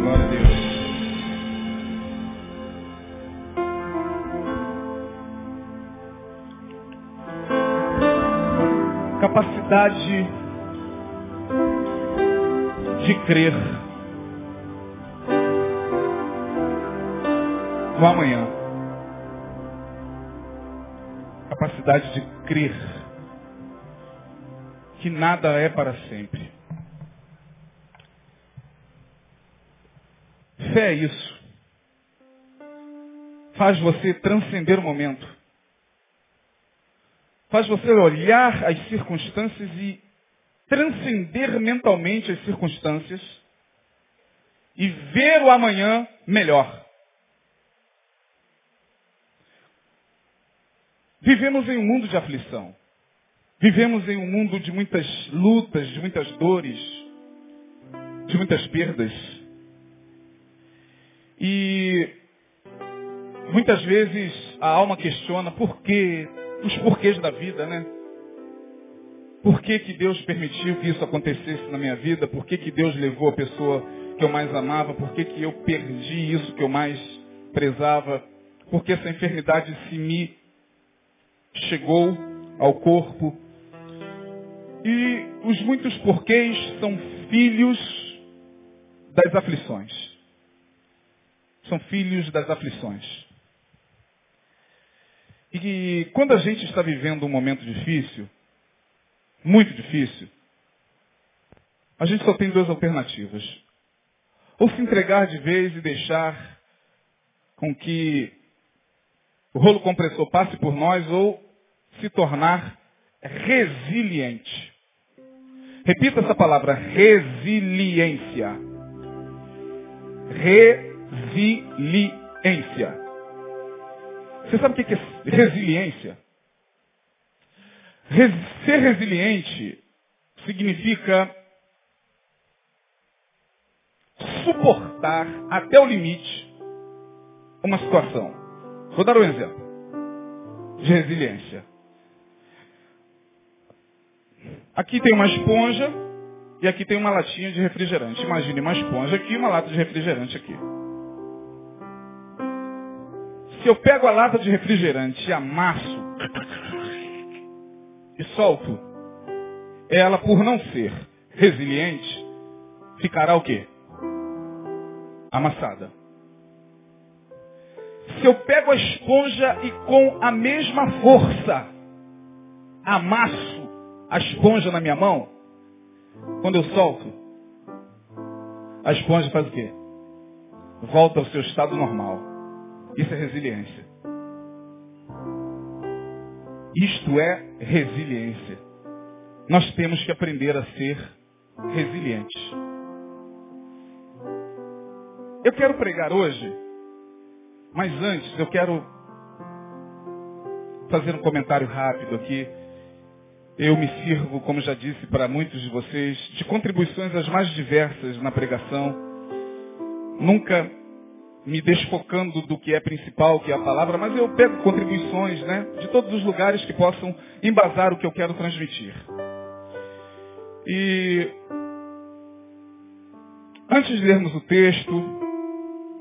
Glória a Deus. Capacidade de crer no amanhã. Capacidade de crer que nada é para sempre. Fé é isso. Faz você transcender o momento. Faz você olhar as circunstâncias e transcender mentalmente as circunstâncias e ver o amanhã melhor. Vivemos em um mundo de aflição. Vivemos em um mundo de muitas lutas, de muitas dores, de muitas perdas. E muitas vezes a alma questiona por quê, os porquês da vida, né? Por que, que Deus permitiu que isso acontecesse na minha vida? Por que, que Deus levou a pessoa que eu mais amava? Por que, que eu perdi isso que eu mais prezava? Por que essa enfermidade se me chegou ao corpo? E os muitos porquês são filhos das aflições. São filhos das aflições. E quando a gente está vivendo um momento difícil, muito difícil, a gente só tem duas alternativas. Ou se entregar de vez e deixar com que o rolo compressor passe por nós, ou se tornar resiliente. Repita essa palavra, resiliência. Resiliência. Você sabe o que é resiliência? Ser resiliente significa suportar até o limite uma situação. Vou dar um exemplo de resiliência. Aqui tem uma esponja e aqui tem uma latinha de refrigerante. Imagine uma esponja aqui e uma lata de refrigerante aqui. Se eu pego a lata de refrigerante e amasso e solto, ela por não ser resiliente, ficará o quê? Amassada. Se eu pego a esponja e com a mesma força amasso a esponja na minha mão, quando eu solto, a esponja faz o quê? Volta ao seu estado normal. Isso é resiliência. Isto é resiliência. Nós temos que aprender a ser resilientes. Eu quero pregar hoje, mas antes eu quero fazer um comentário rápido aqui. Eu me sirvo, como já disse para muitos de vocês, de contribuições as mais diversas na pregação. Nunca me desfocando do que é principal, que é a palavra, mas eu pego contribuições, né, de todos os lugares que possam embasar o que eu quero transmitir. E antes de lermos o texto,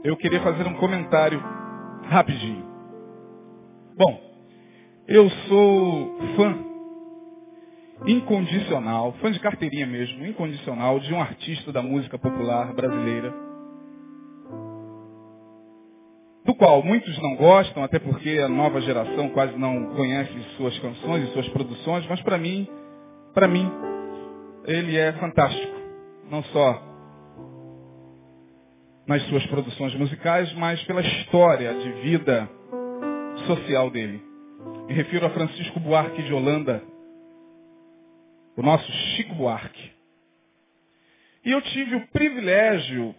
eu queria fazer um comentário rapidinho. Bom, eu sou fã incondicional, fã de carteirinha mesmo, incondicional, de um artista da música popular brasileira, do qual muitos não gostam, até porque a nova geração quase não conhece suas canções e suas produções, mas para mim, para mim, ele é fantástico. Não só nas suas produções musicais, mas pela história de vida social dele. Me refiro a Francisco Buarque de Holanda, o nosso Chico Buarque. E eu tive o privilégio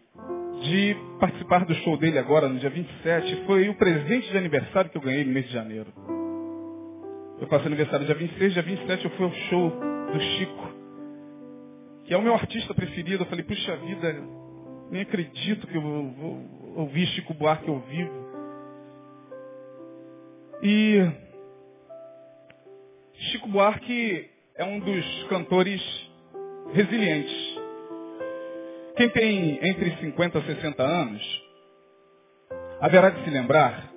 de participar do show dele agora, no dia 27. Foi o presente de aniversário que eu ganhei no mês de janeiro. Eu faço aniversário dia 26, dia 27 eu fui ao show do Chico, que é o meu artista preferido. Eu falei, puxa vida, nem acredito que eu vou ouvir Chico Buarque ao vivo. E Chico Buarque é um dos cantores resilientes. Quem tem entre 50 e 60 anos, haverá de se lembrar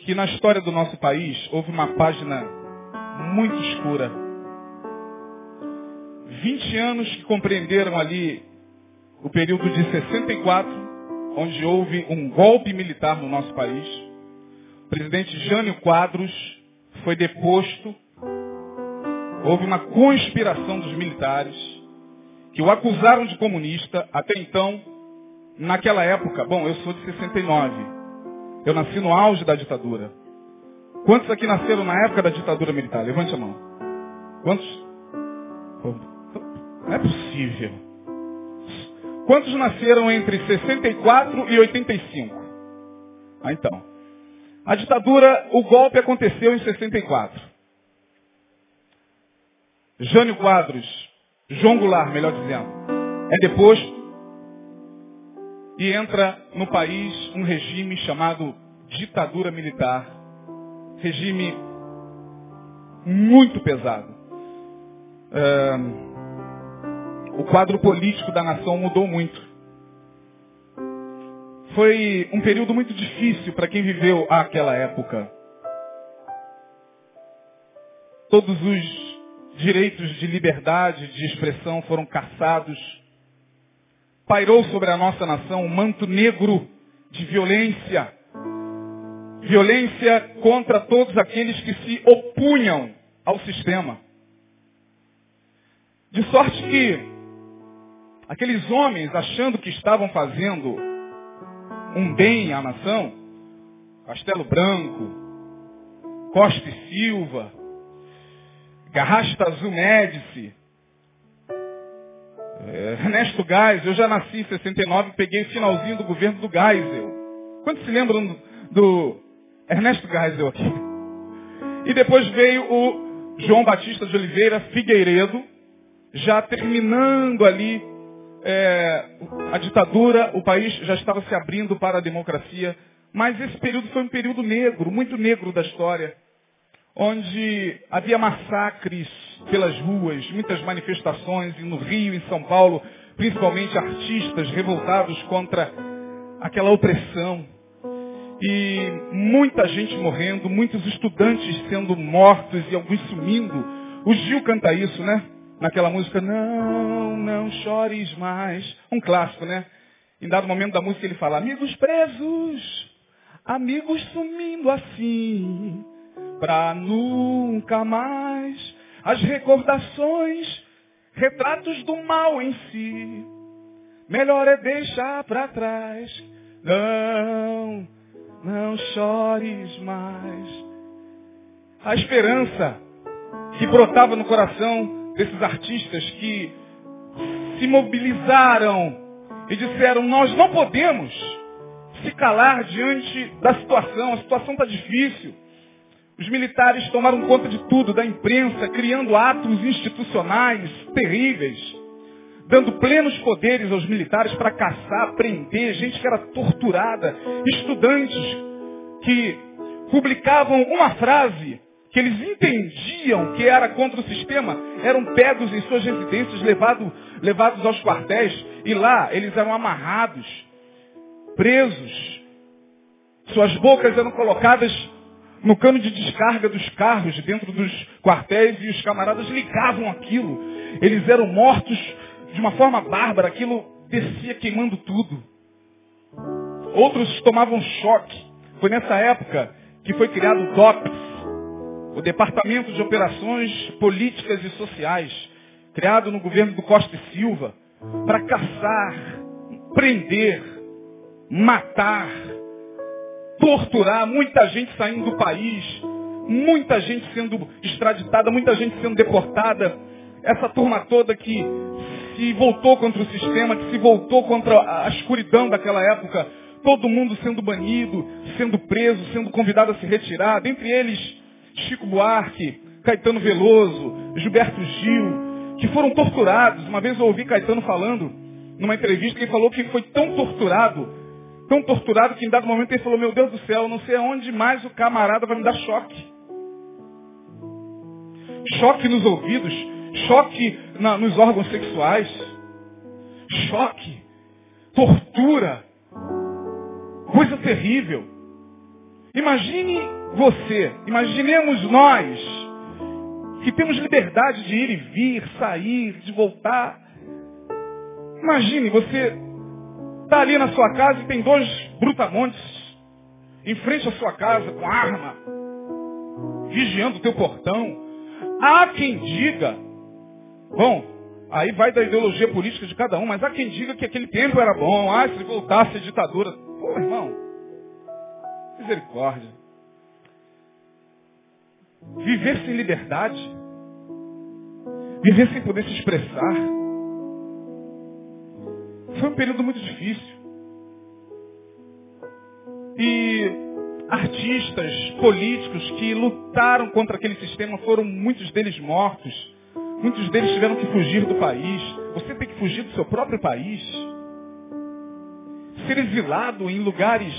que na história do nosso país houve uma página muito escura. 20 anos que compreenderam ali o período de 64, onde houve um golpe militar no nosso país. O presidente Jânio Quadros foi deposto. Houve uma conspiração dos militares que o acusaram de comunista. Até então, naquela época, bom, eu sou de 69. Eu nasci no auge da ditadura. Quantos aqui nasceram na época da ditadura militar? Levante a mão. Quantos? Não é possível. Quantos nasceram entre 64 e 85? Ah, então. A ditadura, o golpe aconteceu em 64. Jânio Quadros, João Goulart, melhor dizendo, é deposto e entra no país um regime chamado ditadura militar. Regime muito pesado. o quadro político da nação mudou muito. Foi um período muito difícil para quem viveu aquela época. Todos os direitos de liberdade, de expressão foram caçados pairou sobre a nossa nação um manto negro de violência. Violência contra todos aqueles que se opunham ao sistema. De sorte que aqueles homens, achando que estavam fazendo um bem à nação, Castelo Branco, Costa e Silva, Garrasta Azul Médici, é, Ernesto Geisel, eu já nasci em 69 peguei o finalzinho do governo do Geisel. Quantos se lembram do, do Ernesto Geisel aqui? E depois veio o João Batista de Oliveira Figueiredo, já terminando ali é, a ditadura, o país já estava se abrindo para a democracia, mas esse período foi um período negro, muito negro da história, onde havia massacres, pelas ruas, muitas manifestações no Rio, em São Paulo, principalmente artistas revoltados contra aquela opressão. E muita gente morrendo, muitos estudantes sendo mortos e alguns sumindo. O Gil canta isso, né? Naquela música, não, não chores mais. Um clássico, né? Em dado momento da música ele fala, amigos presos, amigos sumindo assim, pra nunca mais as recordações, retratos do mal em si. Melhor é deixar para trás. Não, não chores mais. A esperança que brotava no coração desses artistas que se mobilizaram e disseram, nós não podemos se calar diante da situação, a situação está difícil. Os militares tomaram conta de tudo, da imprensa, criando atos institucionais terríveis, dando plenos poderes aos militares para caçar, prender, gente que era torturada, estudantes que publicavam uma frase que eles entendiam que era contra o sistema, eram pegos em suas residências, levado, levados aos quartéis, e lá eles eram amarrados, presos, suas bocas eram colocadas no cano de descarga dos carros dentro dos quartéis e os camaradas ligavam aquilo. Eles eram mortos de uma forma bárbara, aquilo descia queimando tudo. Outros tomavam choque. Foi nessa época que foi criado o DOPS, o Departamento de Operações Políticas e Sociais, criado no governo do Costa e Silva, para caçar, prender, matar, torturar, muita gente saindo do país, muita gente sendo extraditada, muita gente sendo deportada. Essa turma toda que se voltou contra o sistema, que se voltou contra a escuridão daquela época, todo mundo sendo banido, sendo preso, sendo convidado a se retirar, dentre eles Chico Buarque, Caetano Veloso, Gilberto Gil, que foram torturados. Uma vez eu ouvi Caetano falando, numa entrevista, que ele falou que foi tão torturado tão torturado que em dado momento ele falou, meu Deus do céu, não sei aonde mais o camarada vai me dar choque. Choque nos ouvidos, choque na, nos órgãos sexuais, choque, tortura, coisa terrível. Imagine você, imaginemos nós, que temos liberdade de ir e vir, sair, de voltar. Imagine, você está ali na sua casa e tem dois brutamontes em frente à sua casa com arma, vigiando o teu portão. Há quem diga, bom, aí vai da ideologia política de cada um, mas há quem diga que aquele tempo era bom, ah, se voltasse a ditadura. Pô, irmão, misericórdia. Viver sem liberdade, viver sem poder se expressar, foi um período muito difícil. E artistas, políticos que lutaram contra aquele sistema foram muitos deles mortos. Muitos deles tiveram que fugir do país. Você tem que fugir do seu próprio país. Ser exilado em lugares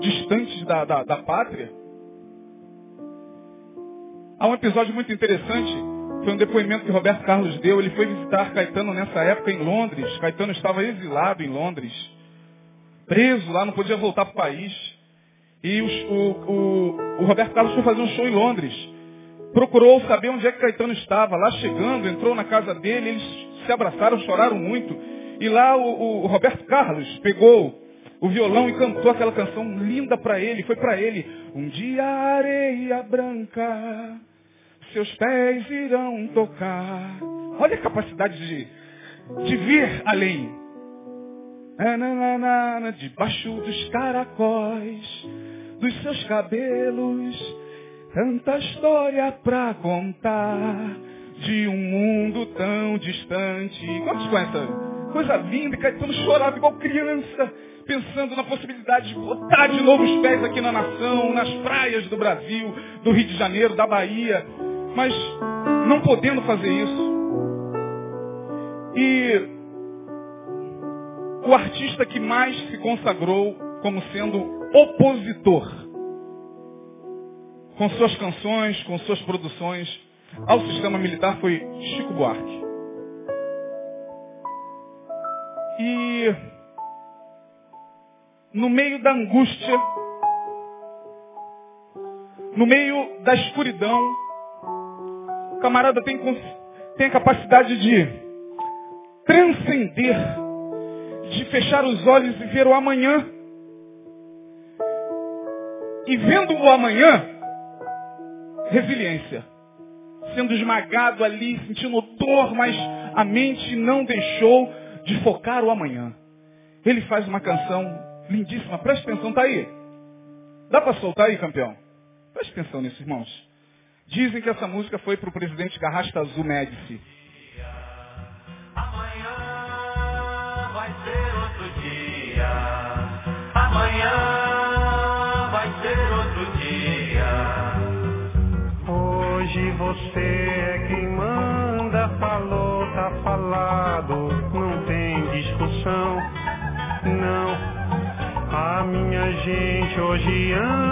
distantes da, da, da pátria. Há um episódio muito interessante. Foi um depoimento que Roberto Carlos deu. Ele foi visitar Caetano nessa época em Londres. Caetano estava exilado em Londres preso lá, não podia voltar para o país. E o, o, o, Roberto Carlos foi fazer um show em Londres. Procurou saber onde é que Caetano estava. Lá chegando, entrou na casa dele, eles se abraçaram, choraram muito. E lá o, o Roberto Carlos pegou o violão e cantou aquela canção linda para ele. Foi para ele. Um dia areia branca, seus pés irão tocar. Olha a capacidade de, de vir além. Debaixo dos caracóis dos seus cabelos, tanta história pra contar de um mundo tão distante. Quantos conhecem? Coisa linda, Caetano chorava igual criança, pensando na possibilidade de botar de novo os pés aqui na nação, nas praias do Brasil, do Rio de Janeiro, da Bahia, mas não podendo fazer isso. E o artista que mais se consagrou como sendo opositor com suas canções, com suas produções ao sistema militar foi Chico Buarque. E no meio da angústia, no meio da escuridão, camarada tem, tem a capacidade de transcender de fechar os olhos e ver o amanhã. E vendo o amanhã, resiliência. Sendo esmagado ali, sentindo dor, mas a mente não deixou de focar o amanhã. Ele faz uma canção lindíssima. Preste atenção, tá aí. Dá para soltar aí, campeão? Preste atenção nisso, irmãos. Dizem que essa música foi para o presidente Garrasta Azul Médici. Amanhã vai ser outro dia. Hoje você é quem manda, falou, tá falado, não tem discussão, não. A minha gente hoje anda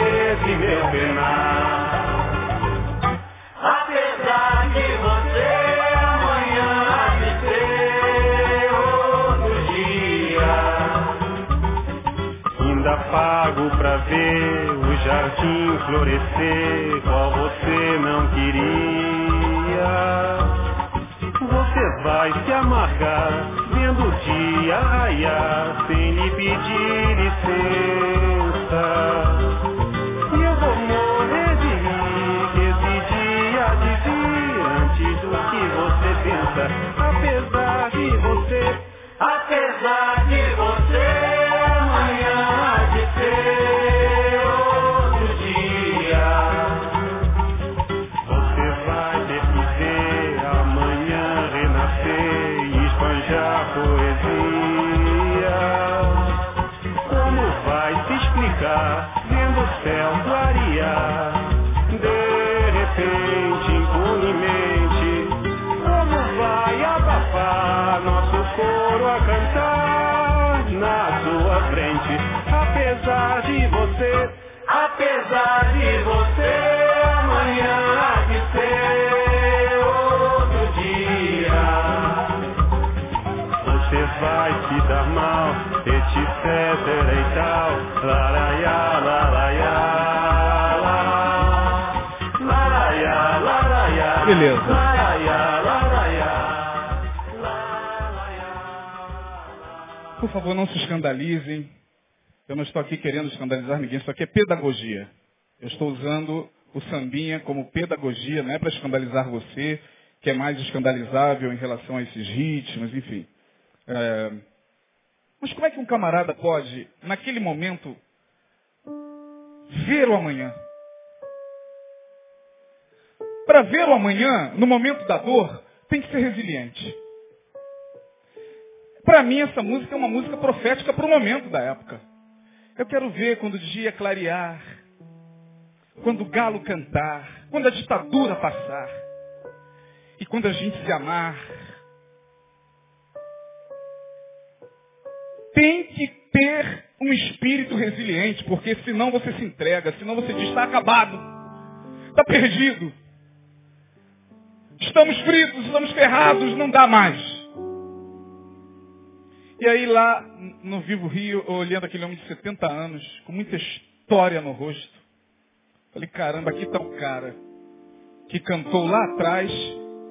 nesse meu penar. Apesar de você amanhã de ser outro dia. Ainda pago pra ver o jardim florescer, Beleza. Por favor, não se escandalizem. Eu não estou aqui querendo escandalizar ninguém, isso aqui é pedagogia. Eu estou usando o sambinha como pedagogia, não é para escandalizar você, que é mais escandalizável em relação a esses ritmos, enfim. É, Mas como é que um camarada pode, naquele momento, ver o amanhã? Para ver o amanhã, no momento da dor, tem que ser resiliente. Para mim, essa música é uma música profética para o momento da época. Eu quero ver quando o dia clarear, quando o galo cantar, quando a ditadura passar, e quando a gente se amar. Tem que ter um espírito resiliente, porque senão você se entrega, senão você diz, está acabado, está perdido. Estamos fritos, estamos ferrados, não dá mais. E aí lá no Vivo Rio, olhando aquele homem de 70 anos, com muita história no rosto, falei, caramba, aqui está um cara que cantou lá atrás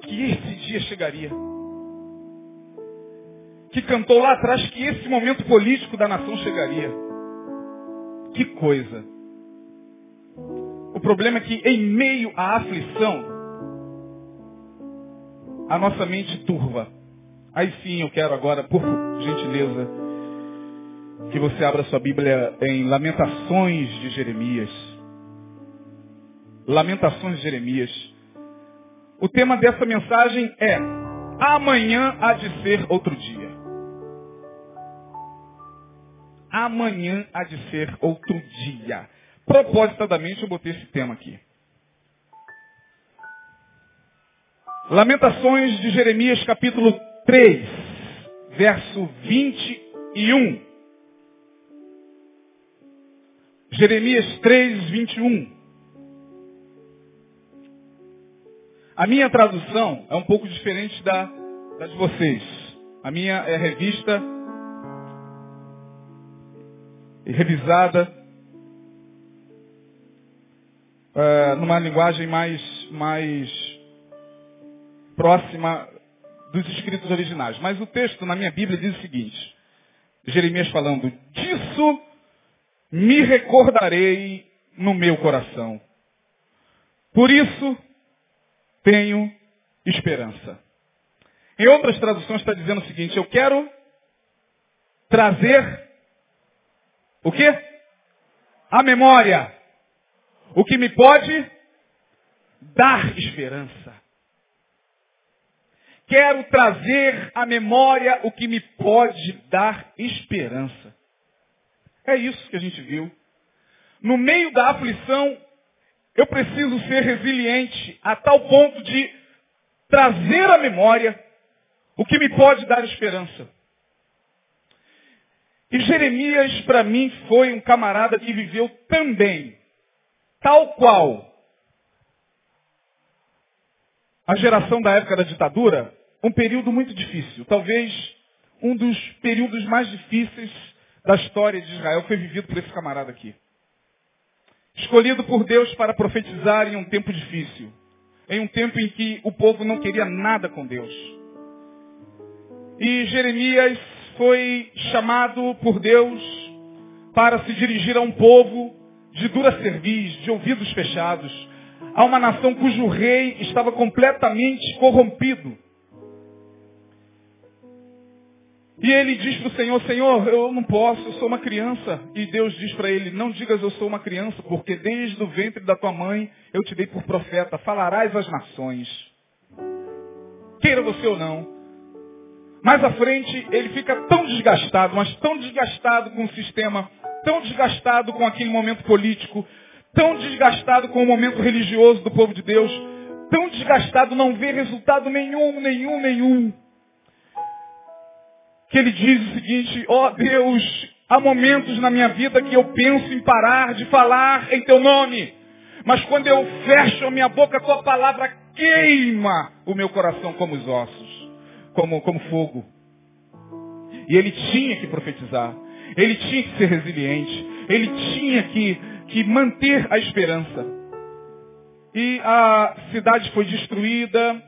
que esse dia chegaria. Que cantou lá atrás que esse momento político da nação chegaria. Que coisa. O problema é que em meio à aflição, a nossa mente turva. Aí sim eu quero agora, por gentileza, que você abra sua Bíblia em Lamentações de Jeremias. Lamentações de Jeremias. O tema dessa mensagem é Amanhã há de ser outro dia. Amanhã há de ser outro dia. Propositadamente eu botei esse tema aqui. Lamentações de Jeremias capítulo 3, verso 21. Jeremias 3, 21. A minha tradução é um pouco diferente da, da de vocês. A minha é revista e revisada uh, numa linguagem mais, mais próxima dos escritos originais. Mas o texto na minha Bíblia diz o seguinte, Jeremias falando, disso me recordarei no meu coração. Por isso tenho esperança. Em outras traduções está dizendo o seguinte, eu quero trazer o quê? A memória. O que me pode dar esperança. Quero trazer à memória o que me pode dar esperança. É isso que a gente viu. No meio da aflição, eu preciso ser resiliente a tal ponto de trazer à memória o que me pode dar esperança. E Jeremias, para mim, foi um camarada que viveu também, tal qual a geração da época da ditadura, um período muito difícil. Talvez um dos períodos mais difíceis da história de Israel foi vivido por esse camarada aqui. Escolhido por Deus para profetizar em um tempo difícil. Em um tempo em que o povo não queria nada com Deus. E Jeremias foi chamado por Deus para se dirigir a um povo de dura cerviz, de ouvidos fechados, a uma nação cujo rei estava completamente corrompido. E ele diz para o Senhor, Senhor, eu não posso, eu sou uma criança. E Deus diz para ele, não digas eu sou uma criança, porque desde o ventre da tua mãe eu te dei por profeta, falarás às nações. Queira você ou não. Mais à frente, ele fica tão desgastado, mas tão desgastado com o sistema, tão desgastado com aquele momento político, tão desgastado com o momento religioso do povo de Deus, tão desgastado, não vê resultado nenhum, nenhum, nenhum que ele diz o seguinte, ó oh Deus, há momentos na minha vida que eu penso em parar de falar em teu nome. Mas quando eu fecho a minha boca, a tua palavra queima o meu coração como os ossos, como, como fogo. E ele tinha que profetizar. Ele tinha que ser resiliente. Ele tinha que, que manter a esperança. E a cidade foi destruída,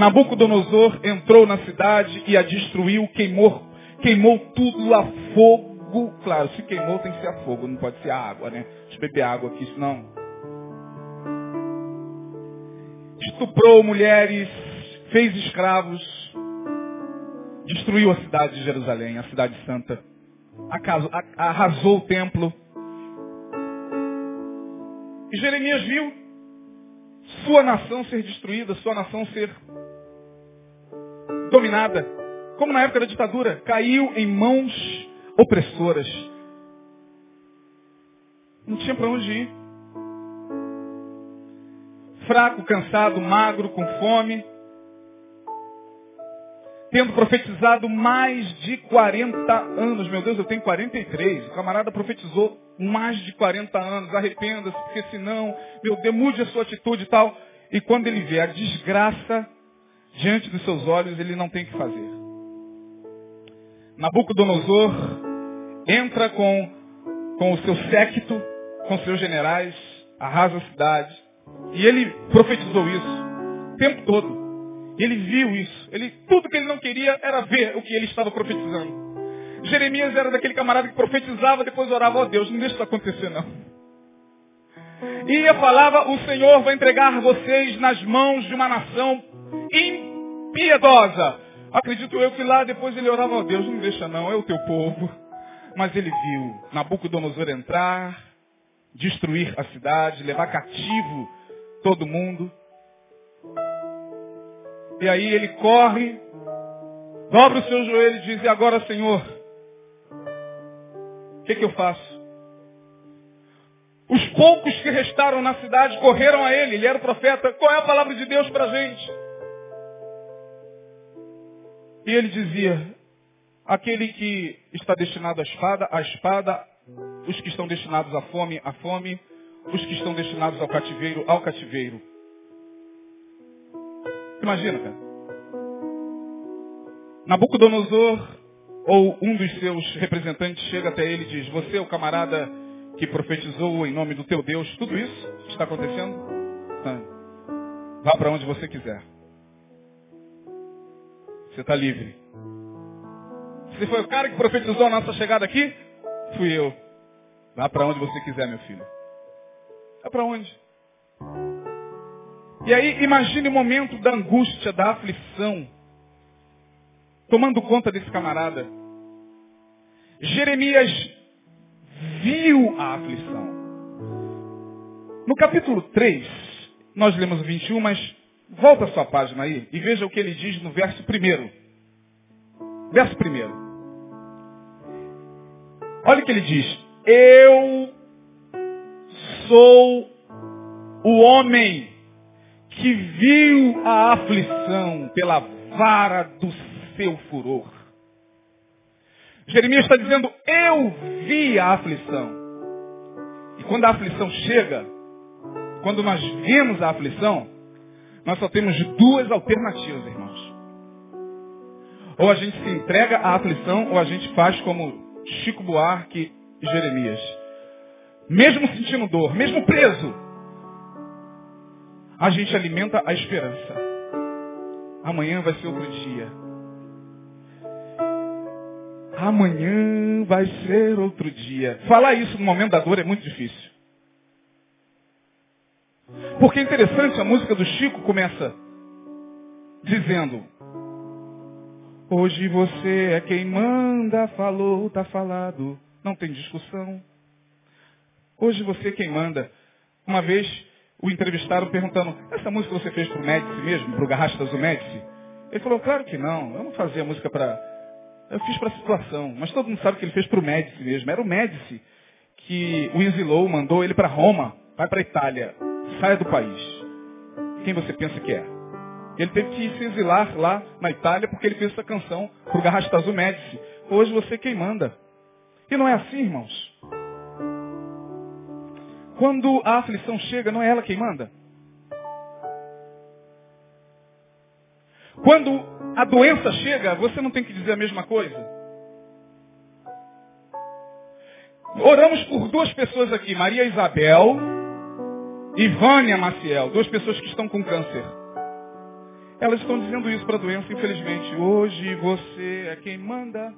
Nabucodonosor entrou na cidade e a destruiu, queimou, queimou tudo a fogo. Claro, se queimou tem que ser a fogo, não pode ser a água, né? Deixa eu beber água aqui, senão. Estuprou mulheres, fez escravos, destruiu a cidade de Jerusalém, a cidade santa. arrasou o templo. E Jeremias viu sua nação ser destruída, sua nação ser dominada. Como na época da ditadura, caiu em mãos opressoras. Não tinha para onde ir. Fraco, cansado, magro, com fome. Tendo profetizado mais de 40 anos. Meu Deus, eu tenho 43. O camarada profetizou mais de 40 anos. Arrependa-se, porque senão, meu Deus, mude a sua atitude e tal. E quando ele vê a desgraça diante dos seus olhos, ele não tem o que fazer. Nabucodonosor entra com, com o seu séquito, com seus generais, arrasa a cidade. E ele profetizou isso o tempo todo. Ele viu isso. Ele, tudo que ele não queria era ver o que ele estava profetizando. Jeremias era daquele camarada que profetizava, depois orava, ó oh, Deus, não deixa isso acontecer não. E falava, o Senhor vai entregar vocês nas mãos de uma nação impiedosa. Acredito eu que lá depois ele orava, oh, Deus, não deixa não, é o teu povo. Mas ele viu Nabucodonosor entrar, destruir a cidade, levar cativo todo mundo. E aí ele corre, dobra o seu joelho e diz, e agora Senhor, o que, que eu faço? Os poucos que restaram na cidade correram a ele, ele era o profeta. Qual é a palavra de Deus para a gente? E ele dizia, aquele que está destinado à espada, à espada, os que estão destinados à fome, à fome, os que estão destinados ao cativeiro, ao cativeiro. Imagina, cara. Nabucodonosor, ou um dos seus representantes, chega até ele e diz, você é o camarada que profetizou em nome do teu Deus, tudo isso está acontecendo? Tá. Vá para onde você quiser. Você está livre. Você foi o cara que profetizou a nossa chegada aqui? Fui eu. Vá para onde você quiser, meu filho. Vá para onde? E aí, imagine o momento da angústia, da aflição, tomando conta desse camarada. Jeremias viu a aflição. No capítulo 3, nós lemos o 21, mas volta a sua página aí e veja o que ele diz no verso 1. Verso 1. Olha o que ele diz. Eu sou o homem que viu a aflição pela vara do seu furor. Jeremias está dizendo, eu vi a aflição. E quando a aflição chega, quando nós vemos a aflição, nós só temos duas alternativas, irmãos. Ou a gente se entrega à aflição, ou a gente faz como Chico Buarque e Jeremias. Mesmo sentindo dor, mesmo preso, a gente alimenta a esperança. Amanhã vai ser outro dia. Amanhã vai ser outro dia. Falar isso no momento da dor é muito difícil. Porque é interessante, a música do Chico começa dizendo: Hoje você é quem manda, falou, tá falado, não tem discussão. Hoje você é quem manda. Uma vez o entrevistaram perguntando, essa música você fez pro Médici mesmo, pro Garrastas do Médici? Ele falou, claro que não, eu não fazia música para. Eu fiz para a situação, mas todo mundo sabe que ele fez pro Médici mesmo. Era o Médici que o exilou, mandou ele para Roma, vai para Itália saia do país. Quem você pensa que é? Ele teve que se exilar lá na Itália porque ele fez essa canção para o Garrastazu Médici. Hoje você quem manda. E não é assim, irmãos. Quando a aflição chega, não é ela quem manda. Quando a doença chega, você não tem que dizer a mesma coisa. Oramos por duas pessoas aqui, Maria Isabel e Vânia Maciel, duas pessoas que estão com câncer. Elas estão dizendo isso para a doença, infelizmente. Hoje você é quem manda.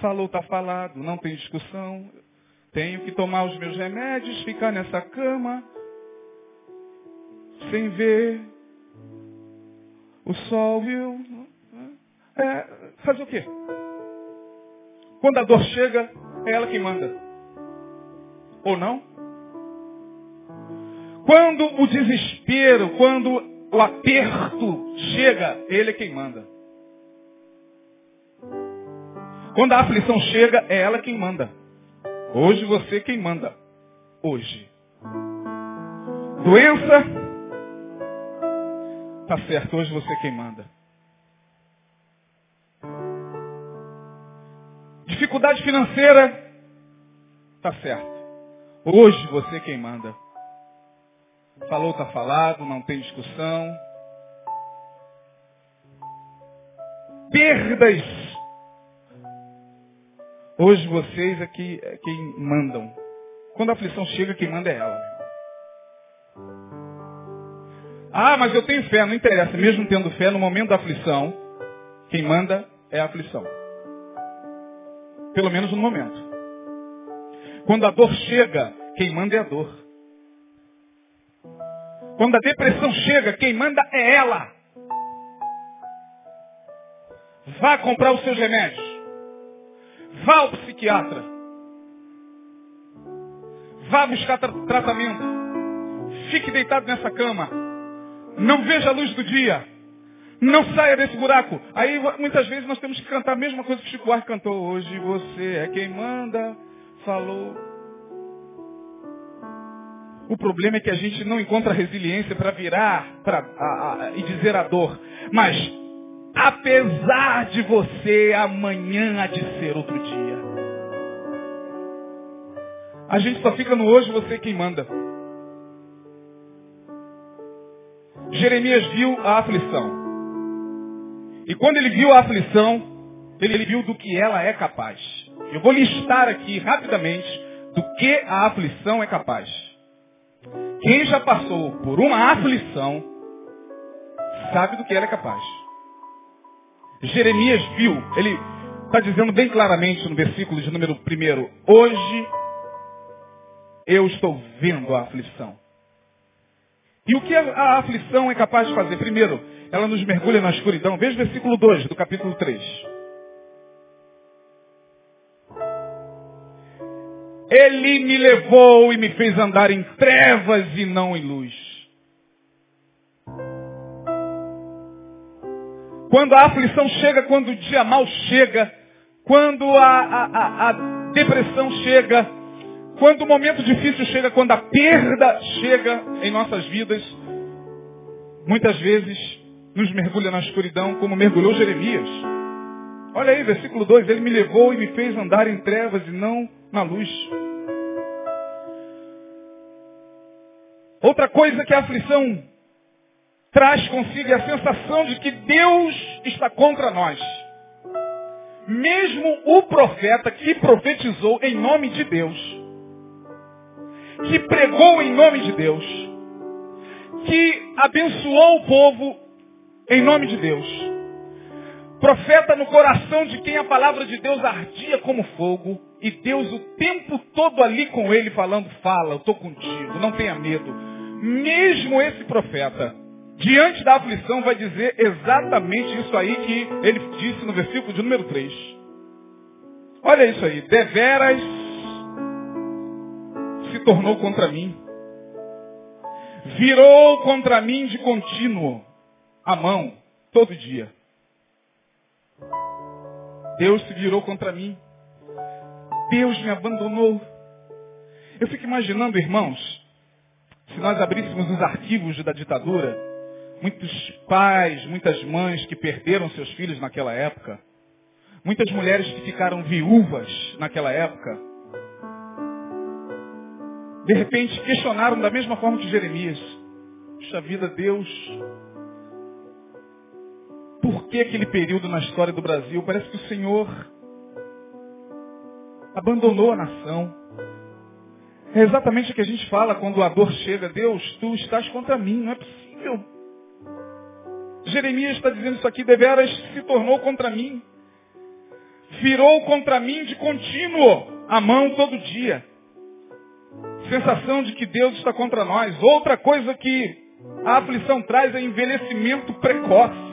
Falou, está falado, não tem discussão. Tenho que tomar os meus remédios, ficar nessa cama, sem ver o sol, viu? É, fazer o quê? Quando a dor chega, é ela que manda. Ou não? Quando o desespero, quando o aperto chega, ele é quem manda. Quando a aflição chega, é ela quem manda. Hoje você quem manda. Hoje. Doença, tá certo, hoje você quem manda. Dificuldade financeira, tá certo. Hoje você quem manda. Falou, está falado, não tem discussão. Perdas. Hoje vocês é, que, é quem mandam. Quando a aflição chega, quem manda é ela. Ah, mas eu tenho fé, não interessa. Mesmo tendo fé, no momento da aflição, quem manda é a aflição. Pelo menos no momento. Quando a dor chega, quem manda é a dor. Quando a depressão chega, quem manda é ela. Vá comprar os seus remédios. Vá ao psiquiatra. Vá buscar tra tratamento. Fique deitado nessa cama. Não veja a luz do dia. Não saia desse buraco. Aí muitas vezes nós temos que cantar a mesma coisa que o Chico Buarque cantou hoje. Você é quem manda, falou o problema é que a gente não encontra resiliência para virar pra, a, a, e dizer a dor. Mas, apesar de você, amanhã há de ser outro dia. A gente só fica no hoje, você quem manda. Jeremias viu a aflição. E quando ele viu a aflição, ele viu do que ela é capaz. Eu vou listar aqui rapidamente do que a aflição é capaz. Quem já passou por uma aflição, sabe do que ela é capaz. Jeremias viu, ele está dizendo bem claramente no versículo de número 1, hoje eu estou vendo a aflição. E o que a aflição é capaz de fazer? Primeiro, ela nos mergulha na escuridão. Veja o versículo 2 do capítulo 3. Ele me levou e me fez andar em trevas e não em luz. Quando a aflição chega, quando o dia mal chega, quando a, a, a, depressão chega, Quando o momento difícil chega, quando a perda chega em nossas vidas, muitas vezes nos mergulha na escuridão, como mergulhou Jeremias. Olha aí, versículo 2, ele me levou e me fez andar em trevas e não na luz. Outra coisa que a aflição traz consigo é a sensação de que Deus está contra nós. Mesmo o profeta que profetizou em nome de Deus, que pregou em nome de Deus, que abençoou o povo em nome de Deus. Profeta no coração de quem a palavra de Deus ardia como fogo, e Deus o tempo todo ali com ele falando, fala, eu estou contigo, não tenha medo. Mesmo esse profeta, diante da aflição, vai dizer exatamente isso aí que ele disse no versículo de número 3. Olha isso aí, deveras se tornou contra mim. Virou contra mim de contínuo a mão, todo dia. Deus se virou contra mim. Deus me abandonou. Eu fico imaginando, irmãos, se nós abríssemos os arquivos da ditadura, muitos pais, muitas mães que perderam seus filhos naquela época, muitas mulheres que ficaram viúvas naquela época, de repente questionaram da mesma forma que Jeremias. Puxa vida, Deus. Por que aquele período na história do Brasil? Parece que o Senhor abandonou a nação. É exatamente o que a gente fala quando a dor chega. Deus, tu estás contra mim, não é possível. Jeremias está dizendo isso aqui, deveras se tornou contra mim. Virou contra mim de contínuo a mão todo dia sensação de que Deus está contra nós. Outra coisa que a aflição traz é envelhecimento precoce.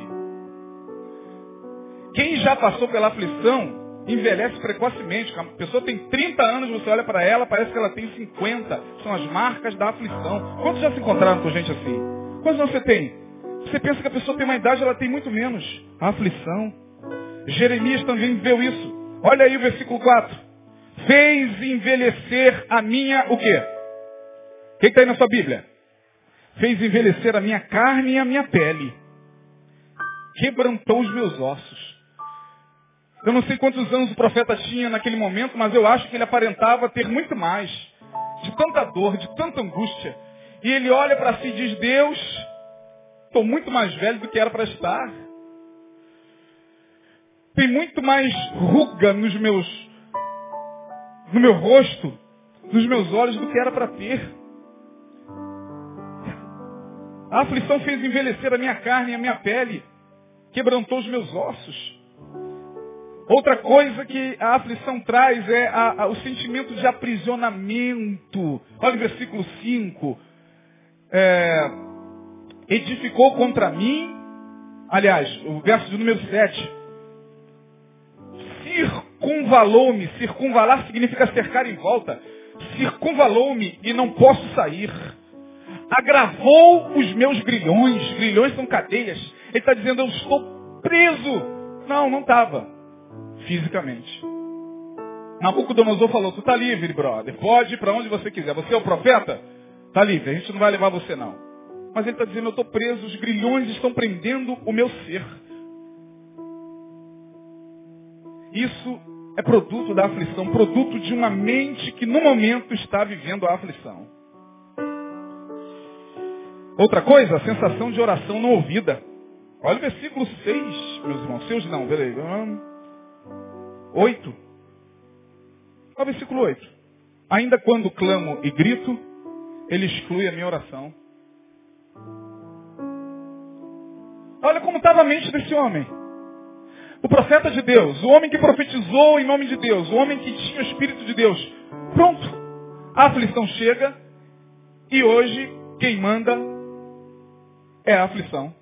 Quem já passou pela aflição envelhece precocemente. A pessoa tem 30 anos, você olha para ela, parece que ela tem 50. São as marcas da aflição. Quantos já se encontraram com gente assim? Quantos você tem? Você pensa que a pessoa tem uma idade, ela tem muito menos. A aflição. Jeremias também viveu isso. Olha aí o versículo 4 fez envelhecer a minha, o quê? O que está aí na sua Bíblia? Fez envelhecer a minha carne e a minha pele. Quebrantou os meus ossos. Eu não sei quantos anos o profeta tinha naquele momento, mas eu acho que ele aparentava ter muito mais. De tanta dor, de tanta angústia. E ele olha para si e diz, Deus, estou muito mais velho do que era para estar. Tem muito mais ruga nos meus no meu rosto, nos meus olhos, do que era para ter. A aflição fez envelhecer a minha carne e a minha pele, quebrantou os meus ossos. Outra coisa que a aflição traz é a, a, o sentimento de aprisionamento. Olha o versículo 5. É, edificou contra mim, aliás, o verso de número 7 circunvalou-me. Circunvalar significa cercar em volta. Circunvalou-me e não posso sair. Agravou os meus grilhões. Grilhões são cadeias. Ele está dizendo, eu estou preso. Não, não estava. Fisicamente. Nabucodonosor falou, tu está livre, brother. Pode ir para onde você quiser. Você é o profeta? Está livre. A gente não vai levar você, não. Mas ele está dizendo, eu estou preso. Os grilhões estão prendendo o meu ser. Isso é produto da aflição, produto de uma mente que no momento está vivendo a aflição. Outra coisa, a sensação de oração não ouvida. Olha o versículo 6, meus irmãos. Seus não, peraí. 8. Olha o versículo 8. Ainda quando clamo e grito, ele exclui a minha oração. Olha como estava a mente desse homem. O profeta de Deus, o homem que profetizou em nome de Deus, o homem que tinha o Espírito de Deus. Pronto. A aflição chega e hoje quem manda é a aflição.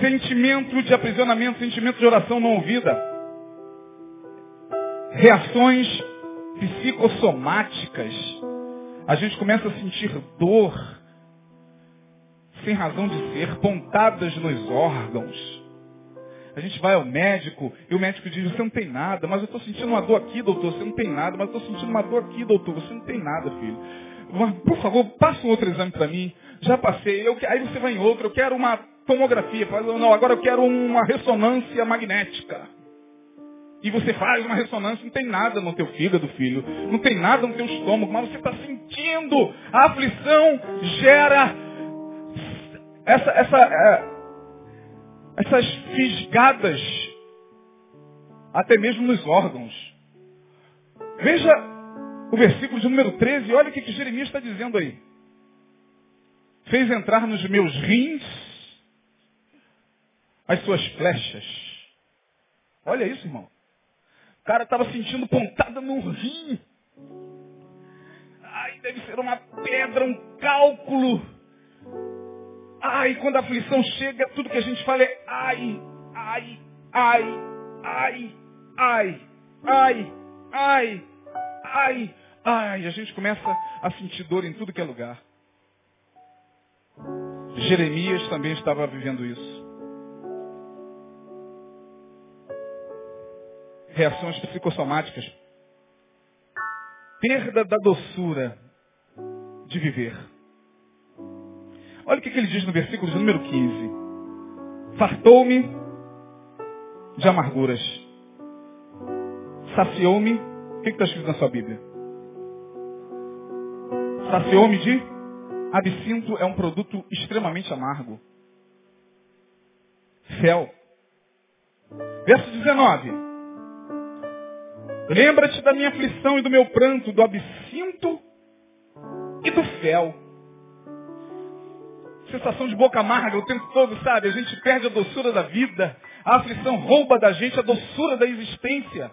Sentimento de aprisionamento, sentimento de oração não ouvida. Reações psicossomáticas. A gente começa a sentir dor, sem razão de ser, pontadas nos órgãos. A gente vai ao médico e o médico diz, você não tem nada, mas eu estou sentindo uma dor aqui, doutor, você não tem nada, mas eu estou sentindo uma dor aqui, doutor, você não tem nada, filho. Por favor, passa um outro exame para mim. Já passei. Eu, aí você vai em outro, eu quero uma tomografia. Faz, não, agora eu quero uma ressonância magnética. E você faz uma ressonância, não tem nada no teu fígado, filho. Não tem nada no teu estômago, mas você está sentindo. A aflição gera essa, essa, é, essas fisgadas, até mesmo nos órgãos. Veja o versículo de número 13, olha o que, que Jeremias está dizendo aí. Fez entrar nos meus rins as suas flechas. Olha isso, irmão. O cara estava sentindo pontada no rim. Ai, deve ser uma pedra, um cálculo. Ai, quando a aflição chega, tudo que a gente fala é ai, ai, ai, ai, ai, ai, ai, ai, ai. A gente começa a sentir dor em tudo que é lugar. Jeremias também estava vivendo isso. Reações psicossomáticas. Perda da doçura de viver. Olha o que, ele diz no versículo de número 15. Fartou-me de amarguras. Saciou-me. O que está escrito na sua Bíblia? Saciou-me de absinto é um produto extremamente amargo. Fel. Verso 19. Lembra-te da minha aflição e do meu pranto, do absinto e do fel. Sensação de boca amarga o tempo todo, sabe? A gente perde a doçura da vida. A aflição rouba da gente a doçura da existência.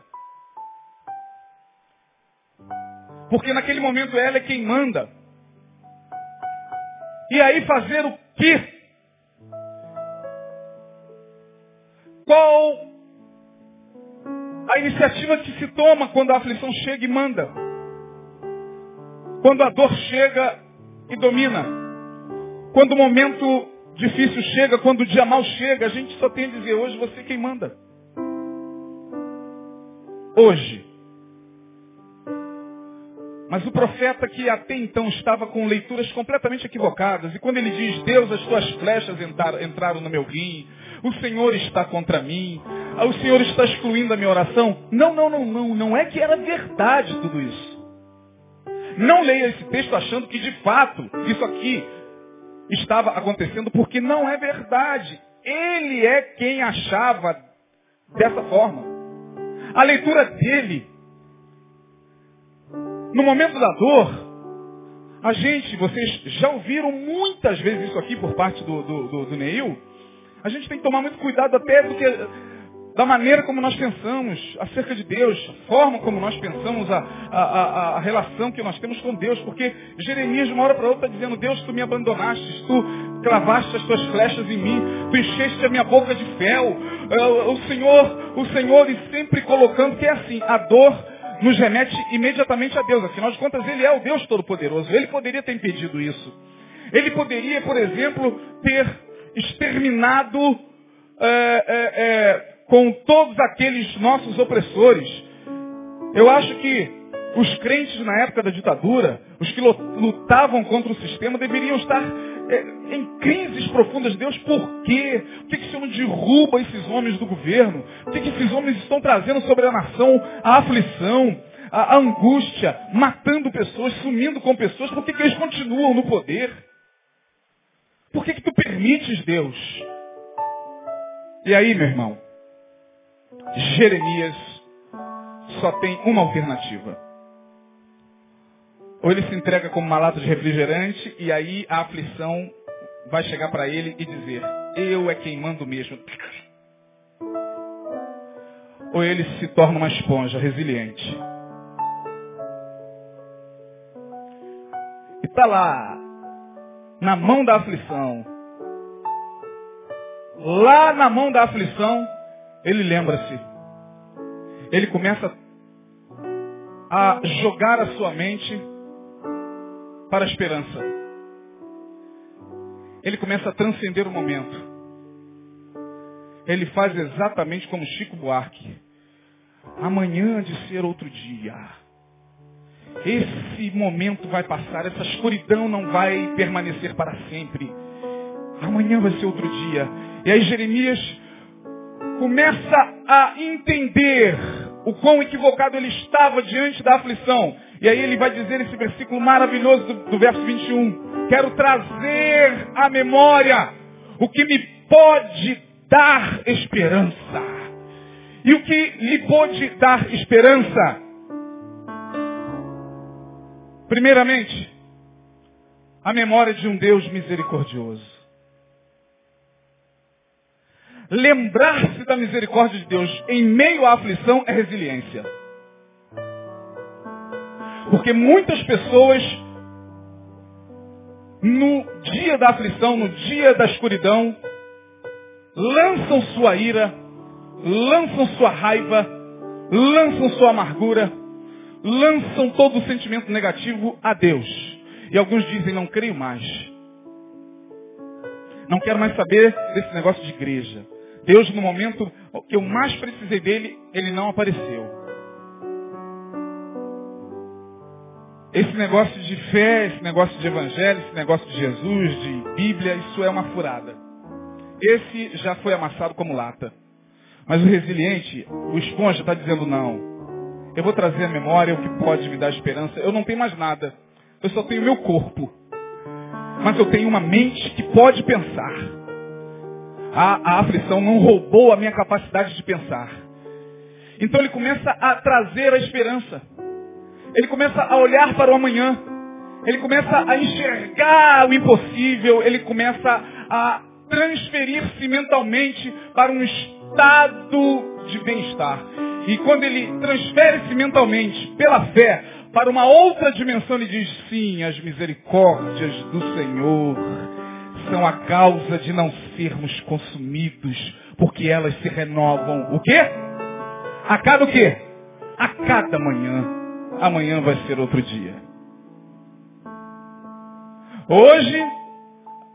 Porque naquele momento ela é quem manda. E aí fazer o quê? Qual a iniciativa que se toma quando a aflição chega e manda. Quando a dor chega e domina. Quando o momento difícil chega, quando o dia mal chega, a gente só tem a dizer, hoje você é quem manda. Hoje. Mas o profeta que até então estava com leituras completamente equivocadas, e quando ele diz, Deus, as tuas flechas entraram no meu rim, o Senhor está contra mim, o Senhor está excluindo a minha oração. Não, não, não, não. Não é que era verdade tudo isso. Não leia esse texto achando que de fato isso aqui estava acontecendo, porque não é verdade. Ele é quem achava dessa forma. A leitura dele, no momento da dor, a gente, vocês já ouviram muitas vezes isso aqui por parte do, do, do, do Neil, a gente tem que tomar muito cuidado até do que da maneira como nós pensamos acerca de Deus, a forma como nós pensamos, a, a, a, a relação que nós temos com Deus, porque Jeremias de uma hora para outra está dizendo, Deus, tu me abandonaste, tu clavaste as tuas flechas em mim, tu encheste a minha boca de fel, é, o Senhor, o Senhor, e sempre colocando que é assim, a dor nos remete imediatamente a Deus, afinal de contas ele é o Deus Todo-Poderoso, ele poderia ter impedido isso. Ele poderia, por exemplo, ter exterminado é, é, é, com todos aqueles nossos opressores. Eu acho que os crentes na época da ditadura, os que lutavam contra o sistema, deveriam estar é, em crises profundas. Deus, por quê? Por que, que o Senhor derruba esses homens do governo? Por que, que esses homens estão trazendo sobre a nação a aflição, a, a angústia, matando pessoas, sumindo com pessoas? Por que, que eles continuam no poder? Por que, que tu permites, Deus? E aí, meu irmão, Jeremias só tem uma alternativa. Ou ele se entrega como uma lata de refrigerante e aí a aflição vai chegar para ele e dizer, eu é quem mando mesmo. Ou ele se torna uma esponja resiliente. E está lá, na mão da aflição. Lá na mão da aflição, ele lembra-se. Ele começa a jogar a sua mente para a esperança. Ele começa a transcender o momento. ele faz exatamente como Chico Buarque. Amanhã de ser outro dia. Esse momento vai passar, essa escuridão não vai permanecer para sempre. Amanhã vai ser outro dia. E aí Jeremias começa a entender o quão equivocado ele estava diante da aflição. E aí ele vai dizer esse versículo maravilhoso do, do verso 21. Quero trazer à memória o que me pode dar esperança. E o que lhe pode dar esperança? Primeiramente, a memória de um Deus misericordioso. Lembrar-se da misericórdia de Deus em meio à aflição é resiliência. Porque muitas pessoas, no dia da aflição, no dia da escuridão, lançam sua ira, lançam sua raiva, lançam sua amargura, lançam todo o sentimento negativo a Deus. E alguns dizem, não creio mais. Não quero mais saber desse negócio de igreja. Deus, no momento que eu mais precisei dele, ele não apareceu. Esse negócio de fé, esse negócio de evangelho, esse negócio de Jesus, de Bíblia, isso é uma furada. Esse já foi amassado como lata. Mas o resiliente, o esponja, está dizendo não. Eu vou trazer à memória o que pode me dar esperança. Eu não tenho mais nada. Eu só tenho meu corpo. Mas eu tenho uma mente que pode pensar. A, a aflição não roubou a minha capacidade de pensar. Então ele começa a trazer a esperança. Ele começa a olhar para o amanhã. Ele começa a enxergar o impossível. Ele começa a transferir-se mentalmente para um estado de bem-estar. E quando ele transfere-se mentalmente pela fé para uma outra dimensão, ele diz, sim, as misericórdias do Senhor são a causa de não sermos consumidos, porque elas se renovam. O quê? A cada o quê? A cada manhã. Amanhã vai ser outro dia. Hoje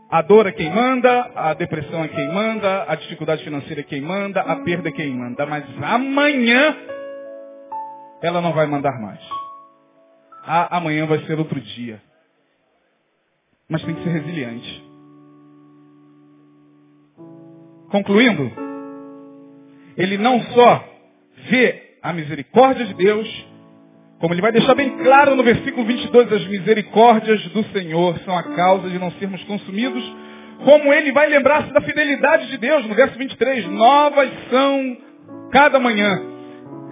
a dor é quem manda, a depressão é quem manda, a dificuldade financeira é quem manda, a perda é quem manda. Mas amanhã ela não vai mandar mais. Ah, amanhã vai ser outro dia. Mas tem que ser resiliente. Concluindo, ele não só vê a misericórdia de Deus, como ele vai deixar bem claro no versículo 22, as misericórdias do Senhor são a causa de não sermos consumidos, como ele vai lembrar-se da fidelidade de Deus no verso 23, novas são cada manhã,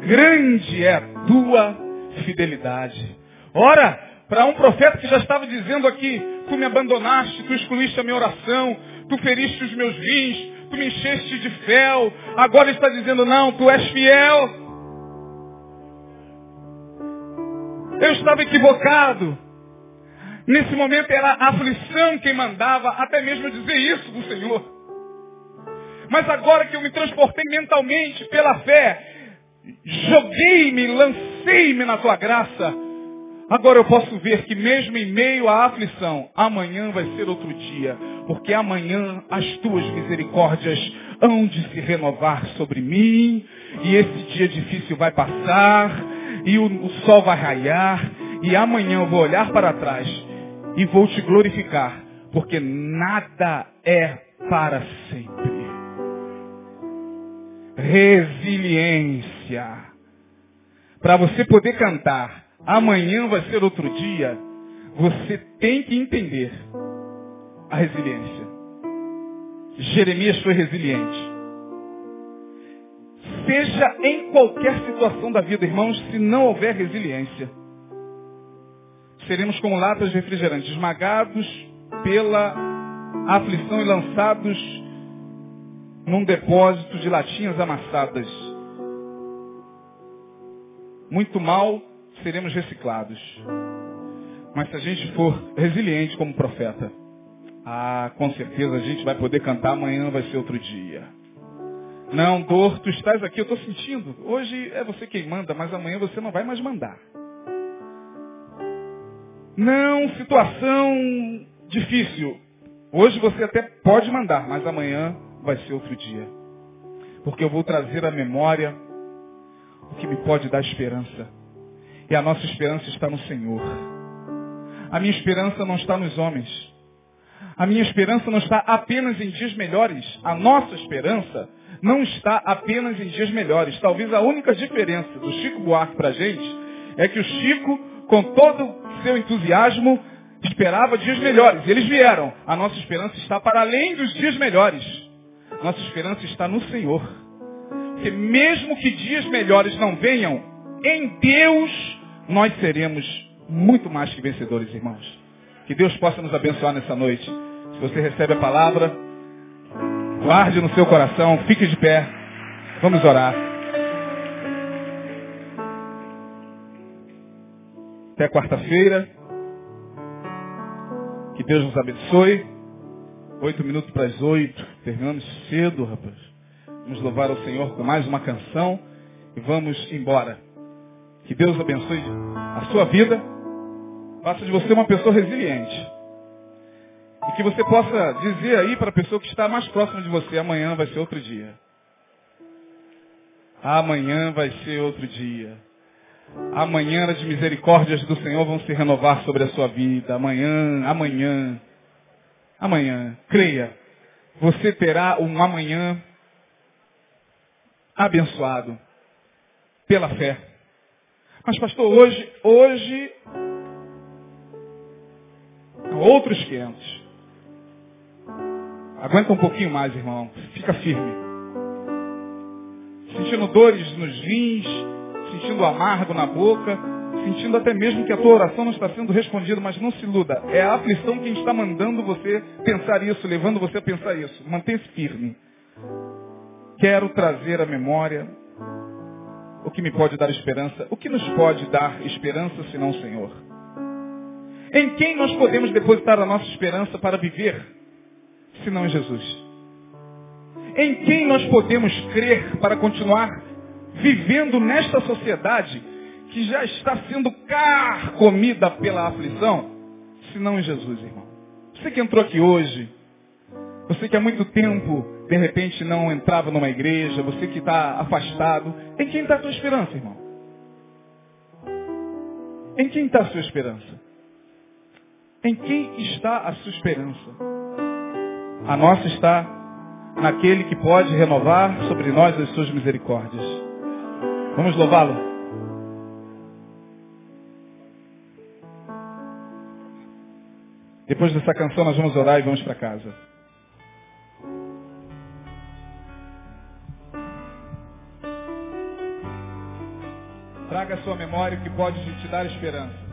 grande é a tua fidelidade. Ora, para um profeta que já estava dizendo aqui, tu me abandonaste, tu excluíste a minha oração, tu feriste os meus rins, tu me encheste de fel, agora ele está dizendo, não, tu és fiel, Eu estava equivocado. Nesse momento era a aflição quem mandava até mesmo dizer isso do Senhor. Mas agora que eu me transportei mentalmente pela fé, joguei-me, lancei-me na tua graça, agora eu posso ver que mesmo em meio à aflição, amanhã vai ser outro dia, porque amanhã as tuas misericórdias hão de se renovar sobre mim, e esse dia difícil vai passar, e o, o sol vai raiar, e amanhã eu vou olhar para trás e vou te glorificar, porque nada é para sempre. Resiliência. Para você poder cantar, amanhã vai ser outro dia, você tem que entender a resiliência. Jeremias foi resiliente. Seja em qualquer situação da vida, irmãos, se não houver resiliência, seremos como latas de refrigerante, esmagados pela aflição e lançados num depósito de latinhas amassadas. Muito mal seremos reciclados. Mas se a gente for resiliente como profeta, ah, com certeza a gente vai poder cantar amanhã vai ser outro dia. Não, dor, tu estás aqui, eu estou sentindo. Hoje é você quem manda, mas amanhã você não vai mais mandar. Não, situação difícil. Hoje você até pode mandar, mas amanhã vai ser outro dia. porque eu vou trazer à memória o que me pode dar esperança. E a nossa esperança está no Senhor. A minha esperança não está nos homens. A minha esperança não está apenas em dias melhores. A nossa esperança não está apenas em dias melhores. Talvez a única diferença do Chico Buarque para a gente é que o Chico, com todo o seu entusiasmo, esperava dias melhores. E eles vieram. A nossa esperança está para além dos dias melhores. Nossa esperança está no Senhor. Porque mesmo que dias melhores não venham, em Deus nós seremos muito mais que vencedores, irmãos. Que Deus possa nos abençoar nessa noite. Se você recebe a palavra, guarde no seu coração, fique de pé. Vamos orar. Até quarta-feira. Que Deus nos abençoe. Oito minutos para as oito. Terminamos cedo, rapaz. Vamos louvar o Senhor com mais uma canção e vamos embora. Que Deus abençoe a sua vida. Faça de você uma pessoa resiliente. E que você possa dizer aí para a pessoa que está mais próxima de você, amanhã vai ser outro dia. Amanhã vai ser outro dia. Amanhã as misericórdias do Senhor vão se renovar sobre a sua vida. Amanhã, amanhã, amanhã. Creia, você terá um amanhã abençoado pela fé. Mas pastor, hoje, hoje, outros 500. Aguenta um pouquinho mais, irmão. Fica firme. Sentindo dores nos rins, sentindo amargo na boca, sentindo até mesmo que a tua oração não está sendo respondida, mas não se iluda. É a aflição quem está mandando você pensar isso, levando você a pensar isso. Mantenha-se firme. Quero trazer à memória o que me pode dar esperança. O que nos pode dar esperança senão o Senhor? Em quem nós podemos depositar a nossa esperança para viver, senão em Jesus? Em quem nós podemos crer para continuar vivendo nesta sociedade que já está sendo carcomida pela aflição, se não em Jesus, irmão. Você que entrou aqui hoje, você que há muito tempo, de repente, não entrava numa igreja, você que está afastado, em quem está a sua esperança, irmão? Em quem está a sua esperança? Em quem está a sua esperança? A nossa está naquele que pode renovar sobre nós as suas misericórdias. Vamos louvá-lo. Depois dessa canção nós vamos orar e vamos para casa. Traga a sua memória o que pode te dar esperança.